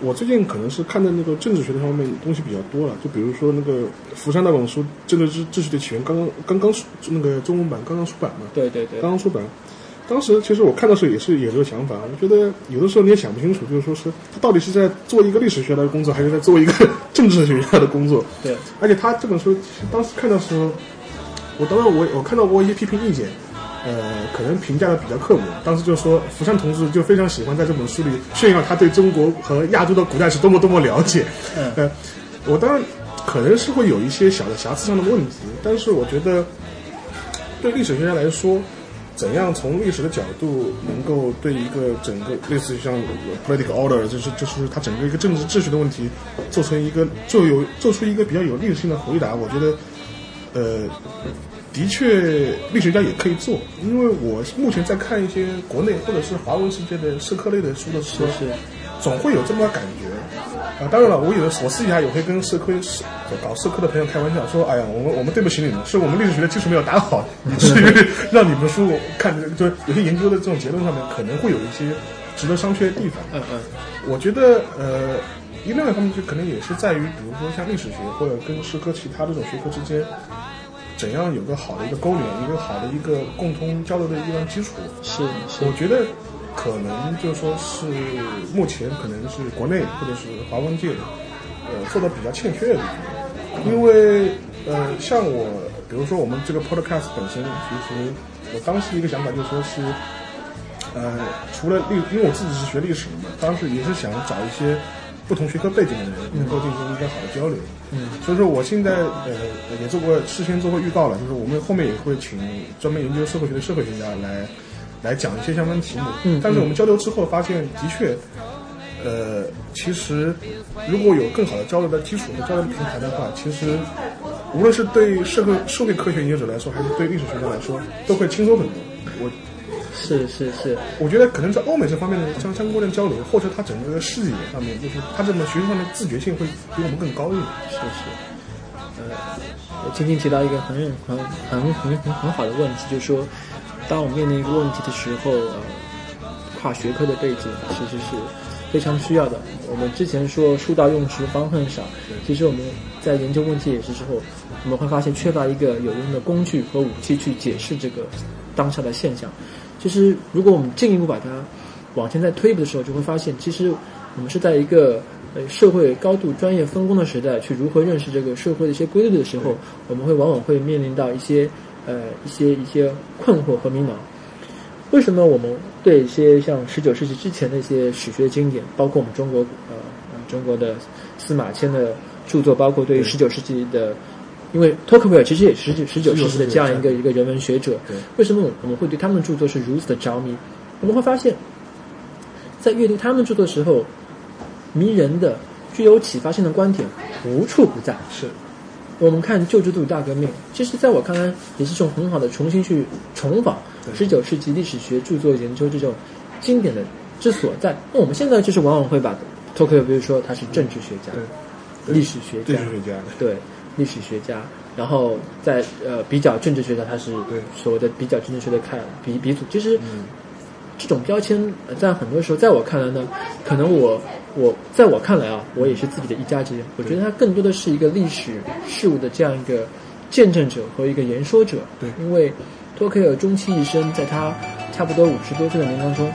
我最近可能是看的那个政治学的方面东西比较多了，就比如说那个福山那本书《政治秩秩序的起源》，刚刚刚刚出那个中文版刚刚出版嘛，对对对刚，刚出版。当时其实我看的时候也是有这个想法，我觉得有的时候你也想不清楚，就是说是他到底是在做一个历史学家的工作，还是在做一个政治学家的工作。对而且他这本书当时看的时候，我当然我我看到过一些批评意见，呃，可能评价的比较刻薄。当时就说福山同志就非常喜欢在这本书里炫耀他对中国和亚洲的古代是多么多么了解。嗯呃，我当然可能是会有一些小的瑕疵上的问题，但是我觉得对历史学家来说。怎样从历史的角度能够对一个整个类似于像 political order，就是就是他整个一个政治秩序的问题，做成一个就有做出一个比较有历史性的回答？我觉得，呃，的确历史学家也可以做，因为我目前在看一些国内或者是华文世界的社科类的书的时候，是总会有这么个感觉。啊，当然了，我有的我私底下也会跟社科社搞社科的朋友开玩笑说，哎呀，我们我们对不起你们，是我们历史学的基础没有打好，以至于让你们书看着就是有些研究的这种结论上面可能会有一些值得商榷的地方。嗯嗯，我觉得呃，一另外一方面就可能也是在于，比如说像历史学或者跟社科其他这种学科之间，怎样有个好的一个勾连，一个好的一个共通交流的一个基础。是是我觉得可能就说是目前可能是国内或者是华文界呃做的比较欠缺的地方，因为呃像我比如说我们这个 podcast 本身，其实我当时一个想法就说是。呃，除了历，因为我自己是学历史的嘛，当时也是想找一些不同学科背景的人，能够进行一个好的交流。嗯，所以说我现在呃也做过事先做过预告了，就是我们后面也会请专门研究社会学的社会学家来来讲一些相关题目。嗯但是我们交流之后发现，的确，呃，其实如果有更好的交流的基础和交流的平台的话，其实无论是对社会社会科学研究者来说，还是对历史学家来说，都会轻松很多。我是是是，我觉得可能在欧美这方面的相相关的交流，或者他整个视野上面，就是他这么学习上面自觉性会比我们更高一点。是是，呃，我今天提到一个很很很很很很好的问题，就是说，当我们面临一个问题的时候，呃，跨学科的背景其实是非常需要的。我们之前说书到用时方恨少，其实我们在研究问题也是之后，我们会发现缺乏一个有用的工具和武器去解释这个当下的现象。其实，如果我们进一步把它往前再推一步的时候，就会发现，其实我们是在一个呃社会高度专业分工的时代，去如何认识这个社会的一些规律的时候，我们会往往会面临到一些呃一些一些困惑和迷茫。为什么我们对一些像十九世纪之前的一些史学经典，包括我们中国呃呃中国的司马迁的著作，包括对于十九世纪的，因为托克维尔其实也是十九世纪的这样一个一个人文学者，为什么我们会对他们的著作是如此的着迷？我们会发现，在阅读他们著作的时候，迷人的、具有启发性的观点无处不在。是，我们看旧制度大革命，其实在我看来也是一种很好的重新去重访对。十九世纪历史学著作研究这种经典的之所在。那我们现在就是往往会把托克维尔，比如说他是政治学家、历史学家。历史，学家，对历史学家，然后在呃比较政治学家，他是对所谓的比较政治学的看鼻鼻祖。其实嗯，这种标签呃在很多时候，在我看来呢，可能我我在我看来啊，我也是自己的一家之言。我觉得他更多的是一个历史事物的这样一个见证者和一个言说者。对因为托克维尔终其一生，在他差不多五十多岁的年当中，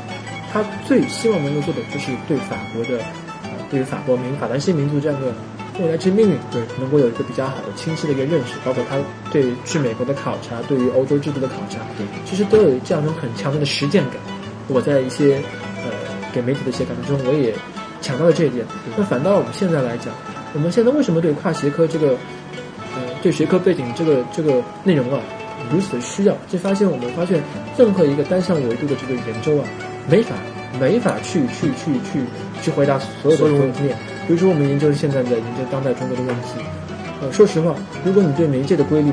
他最希望能够做的就是对法国的，呃，对于法国民法兰西民族这样的未来之命运，对能够有一个比较好的清晰的一个认识，包括他对去美国的考察，对于欧洲制度的考察，对其实都有这样一种很强烈的实践感。我在一些呃给媒体的一些稿当中，我也强调了这一点。那反倒我们现在来讲，我们现在为什么对跨学科这个呃对学科背景这个这个内容啊如此的需要？就发现我们发现任何一个单项维度的这个研究啊，没法没法去去去去去回答所有的问题。比如说我们研究现在的研究当代中国的问题，呃，说实话，如果你对媒介的规律，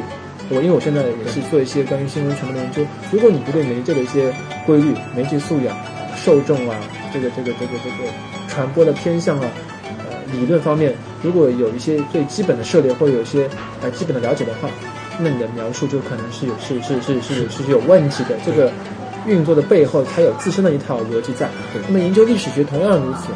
我因为我现在也是做一些关于新闻传播的研究，如果你不对媒介的一些规律、媒介素养、受众啊，这个这个这个这个传播的偏向啊，呃，理论方面，如果有一些最基本的涉猎或者有一些呃基本的了解的话，那你的描述就可能是有是是是是是有问题的。这个运作的背后，它有自身的一套逻辑在。那么研究历史学同样如此。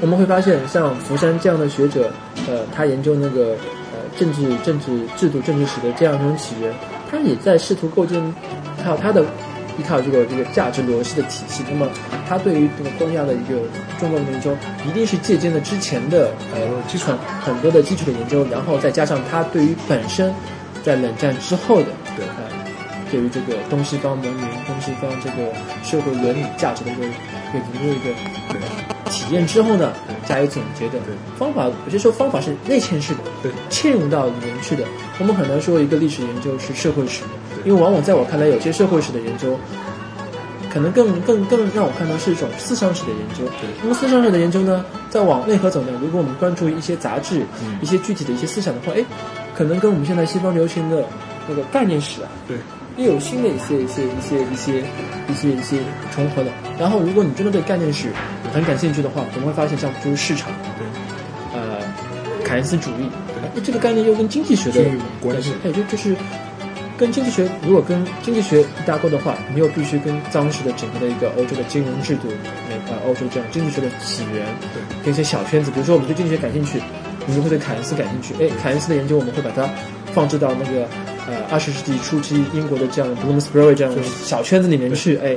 我们会发现，像福山这样的学者，呃，他研究那个呃政治、政治制度、政治史的这样一种起源，他也在试图构建一套他的一套这个这个价值逻辑的体系。那么，他对于这个东亚的一个中国的研究，一定是借鉴了之前的呃基础很多的基础的研究，然后再加上他对于本身在冷战之后的对呃对于这个东西方文明、东西方这个社会伦理价值的一个一个一个一个对。体验之后呢，加以总结的。方法，有些时候方法是内嵌式的，对。嵌入到里面去的。我们很难说一个历史研究是社会史的，因为往往在我看来，有些社会史的研究，可能更更更让我看到是一种思想史的研究。那么思想史的研究呢，再往内核走呢，如果我们关注一些杂志、嗯。一些具体的一些思想的话，哎，可能跟我们现在西方流行的那个概念史啊，对，又有新的一些一些一些一些一些一些重合的。然后，如果你真的对概念史很感兴趣的话，我们会发现像就是市场，对，呃，凯恩斯主义，那这个概念又跟经济学的有关系，还有就就是跟经济学，如果跟经济学一搭钩的话，你又必须跟当时的整个的一个欧洲的金融制度，那呃欧洲这样经济学的起源，对，跟一些小圈子，比如说我们对经济学感兴趣。你们会对凯恩斯感兴趣，哎，凯恩斯的研究我们会把它放置到那个呃二十世纪初期英国的这样 Bloomsbury 这样小圈子里面去，哎，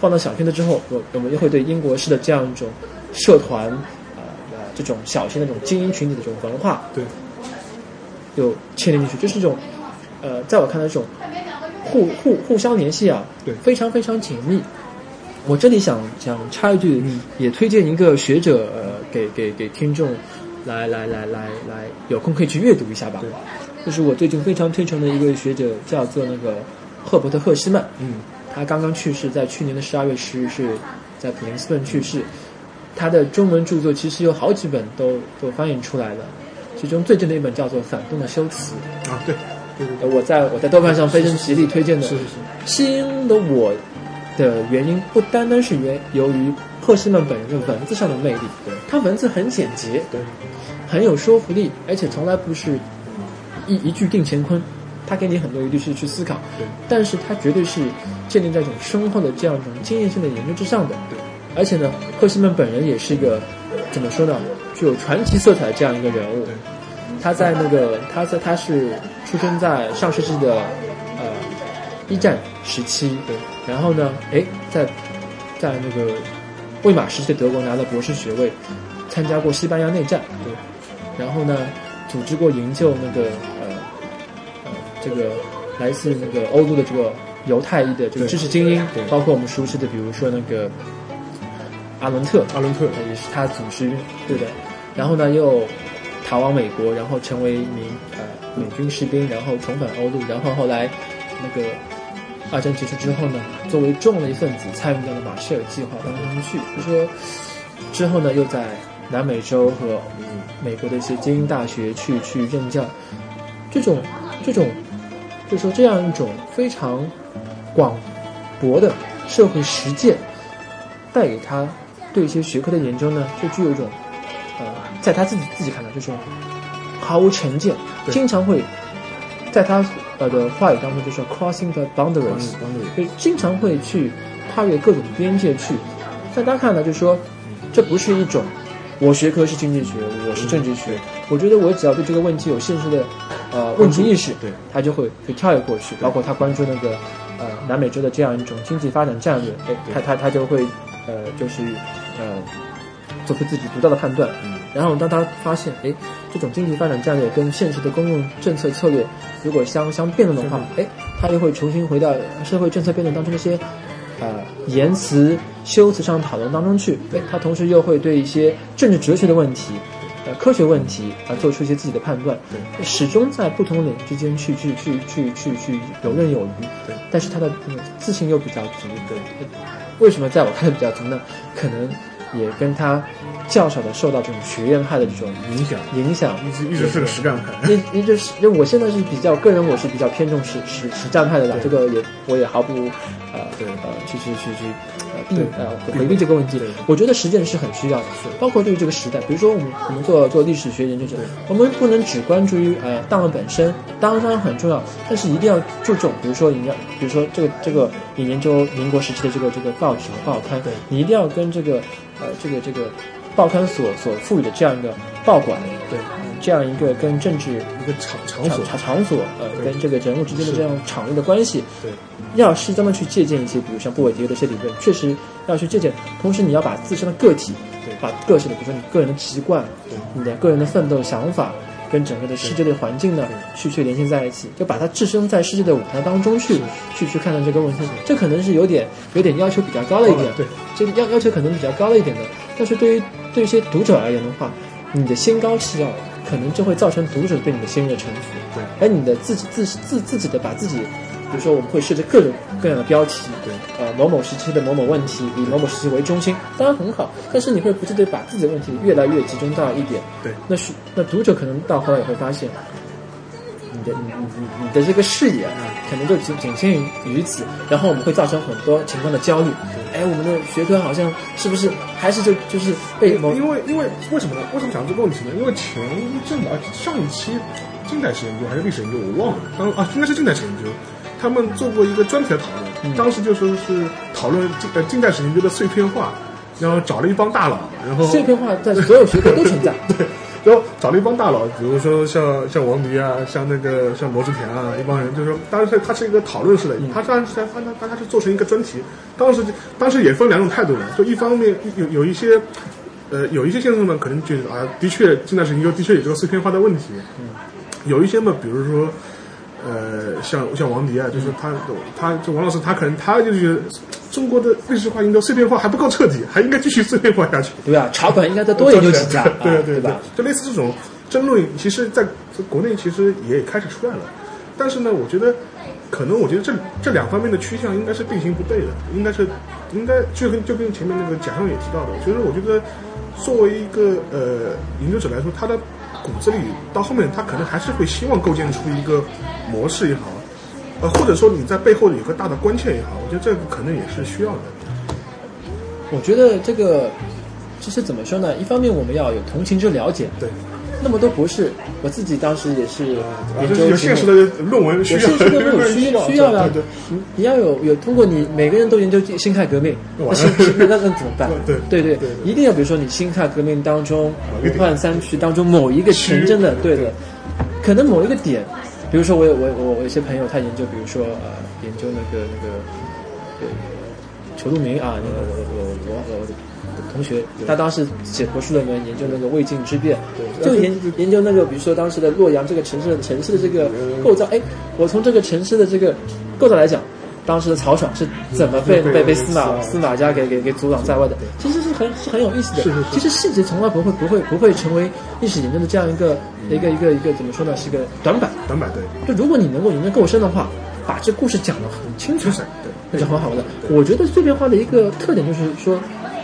放到小圈子之后，我我们又会对英国式的这样一种社团呃呃这种小型的这种精英群体的这种文化，对，又牵连进去，就是这种呃在我看来这种互互互相联系啊，对，非常非常紧密。我这里想想插一句，也推荐一个学者呃给给给听众。来来来来来，有空可以去阅读一下吧。对，就是我最近非常推崇的一位学者，叫做那个赫伯特·赫希曼。嗯，他刚刚去世，在去年的十二月十日是在普林斯顿去世。他的中文著作其实有好几本都都翻译出来了，其中最近的一本叫做《反动的修辞》。啊，对，对对。我在我在豆瓣上非常极力推荐的。是是是。吸引了我的原因不单单是源由于。赫希曼本人的文字上的魅力，对，他文字很简洁，对，很有说服力，而且从来不是一一句定乾坤，他给你很多余地去去思考，对，但是他绝对是建立在一种深厚的这样一种经验性的研究之上的，对，而且呢，赫西曼本人也是一个怎么说呢，具有传奇色彩的这样一个人物，对，他在那个他在他是出生在上世纪的呃一战时期，对，然后呢，哎，在在那个。魏玛时期德国拿了博士学位，参加过西班牙内战，对，然后呢，组织过营救那个这个来自那个欧洲的这个犹太裔的这个知识精英，对，包括我们熟悉的，比如说那个阿伦特，阿伦特也是他组织对的，然后呢又逃往美国，然后成为一名呃美军士兵，然后重返欧陆，然后后来那个。二战结束之后呢，作为重要的一份子参与到了马歇尔计划当中去。就说之后呢，又在南美洲和美国的一些精英大学去去任教。这种这种，就说这样一种非常广博的社会实践，带给他对一些学科的研究呢，就具有一种呃，在他自己自己看来，就是毫无成见，经常会在他。呃的话语当中就是 crossing the boundaries，就经常会去跨越各种边界去。在他看来，就是说，这不是一种我学科是经济学，我是政治学。我觉得我只要对这个问题有现实的呃问题意识，对，他就会会跳跃过去。包括他关注那个呃南美洲的这样一种经济发展战略，哎，他他他就会呃就是呃做出自己独到的判断。然后当他发现，哎，这种经济发展战略跟现实的公共政策策略如果相相辩论的话，哎，他又会重新回到社会政策辩论当中那些，呃，言辞修辞上讨论当中去。对，他同时又会对一些政治哲学的问题，呃，科学问题啊，做出一些自己的判断。对，始终在不同领域之间去去去去去去游刃有余。对，但是他的自信又比较足。对，为什么在我看来比较足呢？可能。也跟他较少的受到这种学院派的这种影响，影响一直一直是个实战派，一一直是，就我现在是比较个人，我是比较偏重实实实战派的了。这个也我也毫不呃对呃去去去去呃避呃回避这个问题。我觉得实践是很需要的，包括对于这个时代，比如说我们我们做做历史学研究者，我们不能只关注于呃档案本身，当然很重要，但是一定要注重，比如说你要，比如说这个这个你研究民国时期的这个这个报纸和报刊，你一定要跟这个。呃，这个这个报刊所所赋予的这样一个报馆，对，这样一个跟政治一个场场所场场所，呃，跟这个人物之间的这样场域的关系，对，要适当的去借鉴一些，比如像布韦迪的一些理论，确实要去借鉴。同时，你要把自身的个体，对，把个性的，比如说你个人的习惯，对，你的个人的奋斗想法。跟整个的世界的环境呢，去去联系在一起，就把它置身在世界的舞台当中去，去去看待这个问题。这可能是有点有点要求比较高了一点，对，这个要要求可能比较高了一点的。但是对于对一些读者而言的话，你的心高气傲，可能就会造成读者对你的心悦诚服。对，而你的自己自自自己的把自己。比如说，我们会设置各种各样的标题，对，呃，某某时期的某某问题，以某某时期为中心，当然很好。但是你会不自觉把自己的问题越来越集中到一点，对，那是那读者可能到后来也会发现，你的你你你你的这个视野啊可能就仅仅限于于此，然后我们会造成很多情况的焦虑。哎，我们的学科好像是不是还是就就是被某因为因为为什么呢？为什么讲这个问题呢？因为前一阵子啊，上一期近代史研究还是历史研究，我忘了。当啊，应该是近代史研究，他们做过一个专题的讨论，当时就说是讨论近呃近代史研究的碎片化，然后找了一帮大佬，然后碎片化在所有学科都存在。对，就找了一帮大佬，比如说像像王迪啊，像那个像罗志田啊，一帮人，就是说，当时他是一个讨论式的，他当时他他他他是做成一个专题，当时当时也分两种态度的，就一方面有有一些，呃，有一些先生们可能觉得啊，的确近代史研究的确有这个碎片化的问题，有一些嘛，比如说。呃，像像王迪啊，就是他，他就王老师，他可能他就觉得中国的历史化研究碎片化还不够彻底，还应该继续碎片化下去。对啊？茶馆应该再多研究几家，<laughs> 对对吧？就类似这种争论，其实在国内其实也开始出来了。但是呢，我觉得可能我觉得这这两方面的趋向应该是并行不悖的，应该是应该就跟就跟前面那个贾尚也提到的，就是我觉得作为一个呃研究者来说，他的。骨子里到后面，他可能还是会希望构建出一个模式也好，呃，或者说你在背后有个大的关切也好，我觉得这个可能也是需要的。我觉得这个其实怎么说呢？一方面我们要有同情之了解，对。那么多博士，我自己当时也是研究有现实的论文 <laughs> 需要，有现实的论文需要需要的。你你要有有通过你每个人都研究辛亥革命，那辛那那怎么办？<laughs> 对对对，一定要比如说你辛亥革命当中武汉三区当中某一个城镇的，对的，可能某一个点，比如说我有我我我有些朋友他研究，比如说呃研究那个那个呃裘路明啊，那个我我我我。同学，他当时写博士论文研究那个魏晋之变，就研研究那个，比如说当时的洛阳这个城市的城市的这个构造。哎，我从这个城市的这个构造来讲，当时的曹爽是怎么被被被司马司马家给给给阻挡在外的？其实是很是很有意思的。其实细节从来不会不会不会成为历史研究的。这样一个一个一个一个怎么说呢？是一个短板。短板对。就如果你能够研究够深的。话，把这故事讲得很清楚，那就很好的。我觉得碎片化的。一个特点就是说。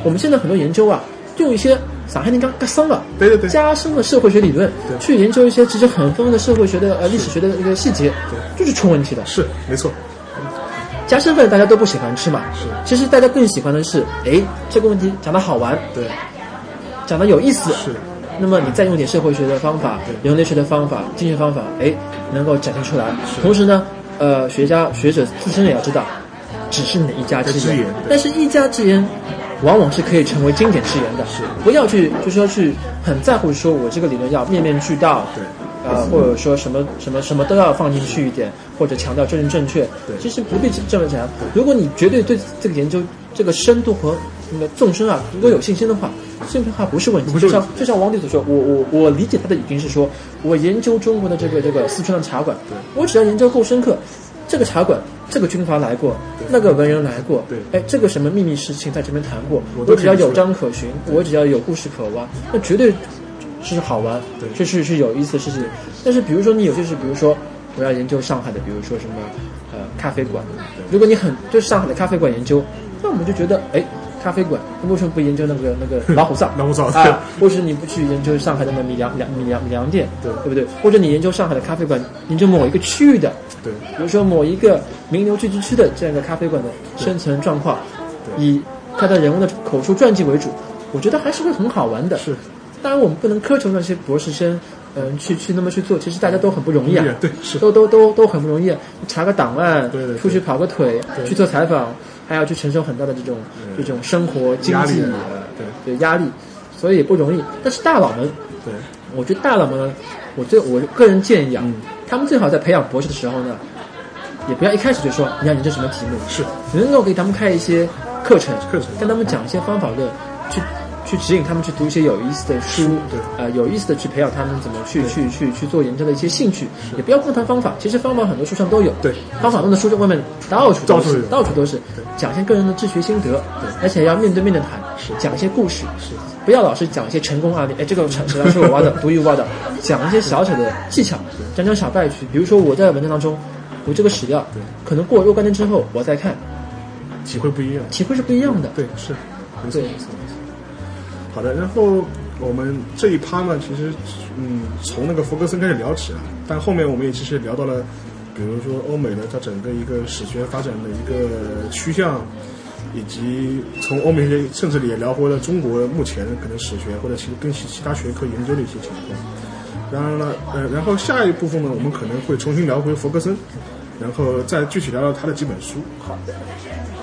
我们现在很多研究啊，用一些上海人讲“格生了”，对对对，加深了社会学理论，去研究一些其实很丰富的社会学的呃历史学的一个细节，就是出问题的。是，没错。加身份大家都不喜欢吃嘛，是。其实大家更喜欢的是，哎，这个问题讲的好玩，对，讲的有意思，是。那么你再用点社会学的方法、人类学的方法、经济方法，哎，能够展现出来。同时呢，呃，学家学者自身也要知道，只是你的一家之言，但是一家之言。往往是可以成为经典之言的，是不要去，就是说去很在乎，说我这个理论要面面俱到，对，呃，或者说什么什么什么都要放进去一点，或者强调政治正确，对，其实不必这么讲。如果你绝对对这个研究这个深度和那个纵深啊，如果有信心的话，碎片化不是问题。就像就像王迪所说，我我我理解他的已经是说，我研究中国的这个这个四川的茶馆，我只要研究够深刻，这个茶馆。这个军阀来过，那个文人来过，对，哎，这个什么秘密事情在这边谈过，我只要有章可循，我只要有故事可挖，那绝对是好玩，对，这是是有意思的事情。但是比如说你有些事，比如说我要研究上海的，比如说什么呃咖啡馆，如果你很对上海的咖啡馆研究，那我们就觉得哎。咖啡馆，为什么不研究那个那个 <laughs> 老虎灶？老虎灶啊，或是你不去研究上海的那米粮粮米粮米粮店，对对不对？或者你研究上海的咖啡馆，研究某一个区域的，对，比如说某一个名流聚集区的这样一个咖啡馆的生存状况，以他的人物的口述传记为主，我觉得还是会很好玩的。是，当然我们不能苛求那些博士生，嗯，去去那么去做，其实大家都很不容易啊，对，是，都都都都很不容易，查个档案，对对，出去跑个腿，去做采访。还要去承受很大的这种这种生活经济对。压力，所以也不容易。但是大佬们，对，我觉得大佬们，我最我个人建议啊，他们最好在培养博士的时候呢，也不要一开始就说你要研究什么题目，是。能够给他们开一些课程，课程。跟他们讲一些方法论，去。去指引他们去读一些有意思的书，对，呃，有意思的去培养他们怎么去去去去做研究的一些兴趣，也不要光谈方法，其实方法很多书上都有，对，方法论的书在外面到处到处到处都是，讲一些个人的治学心得，对，而且要面对面的谈，是，讲一些故事，是，不要老是讲一些成功案例，哎，这个成实际上是我挖的，<laughs> 独一无二的，讲一些小小的技巧，讲讲小败局，比如说我在文章当中，我这个史料，对，可能过若干年之后我再看，体会不一样，体会是不一样的，对，是，没错没错。好的，然后我们这一趴呢，其实嗯，从那个弗格森开始聊起啊，但后面我们也其实聊到了，比如说欧美的它整个一个史学发展的一个趋向，以及从欧美甚至也聊回了中国目前可能史学或者其跟其其他学科研究的一些情况。当然了，呃，然后下一部分呢，我们可能会重新聊回弗格森，然后再具体聊聊他的几本书。好。Cause